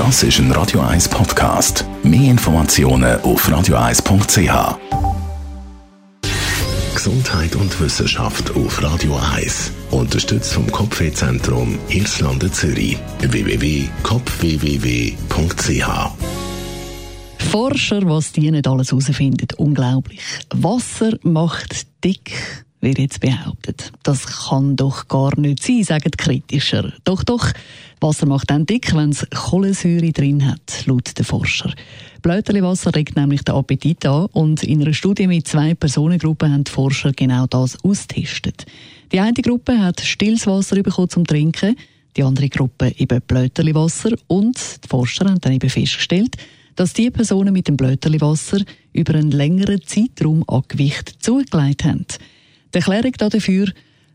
Das ist ein Radio 1 Podcast. Mehr Informationen auf radio1.ch. Gesundheit und Wissenschaft auf Radio 1. Unterstützt vom Kopfwehzentrum Irlande Zürich. www.kopfwww.ch Forscher, was die nicht alles herausfinden. Unglaublich. Wasser macht dick wird jetzt behauptet. Das kann doch gar nicht sein, sagen die Kritischer. Doch, doch, Wasser macht dann dick, wenn es Kohlensäure drin hat, laut den Forscher. Blöterliwasser regt nämlich den Appetit an und in einer Studie mit zwei Personengruppen haben die Forscher genau das austestet. Die eine Gruppe hat stilles Wasser bekommen zum Trinken, die andere Gruppe eben Blöterliwasser und die Forscher haben dann eben festgestellt, dass die Personen mit dem Blöterliwasser über einen längeren Zeitraum an Gewicht zugelegt haben. Die Erklärung dafür,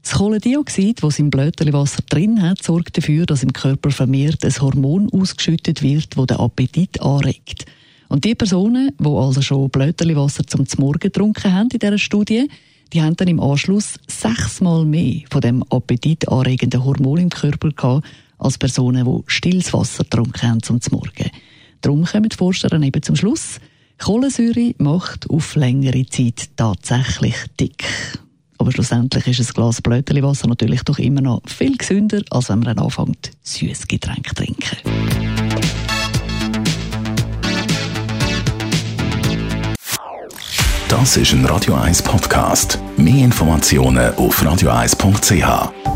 das Kohlendioxid, das im Blöterliwasser drin hat, sorgt dafür, dass im Körper vermehrt ein Hormon ausgeschüttet wird, das den Appetit anregt. Und die Personen, die also schon Blöterliwasser zum Morgen getrunken haben in dieser Studie, die haben dann im Anschluss sechsmal mehr von dem appetitanregenden Hormon im Körper gehabt, als Personen, die stilles Wasser getrunken haben zum Morgen. Darum kommen die Forscher dann eben zum Schluss, Kohlensäure macht auf längere Zeit tatsächlich dick. Aber schlussendlich ist ein Glas Blöterliwasser natürlich doch immer noch viel gesünder, als wenn man anfängt, süßes Getränk zu trinken. Das ist ein Radio 1 Podcast. Mehr Informationen auf radio1.ch.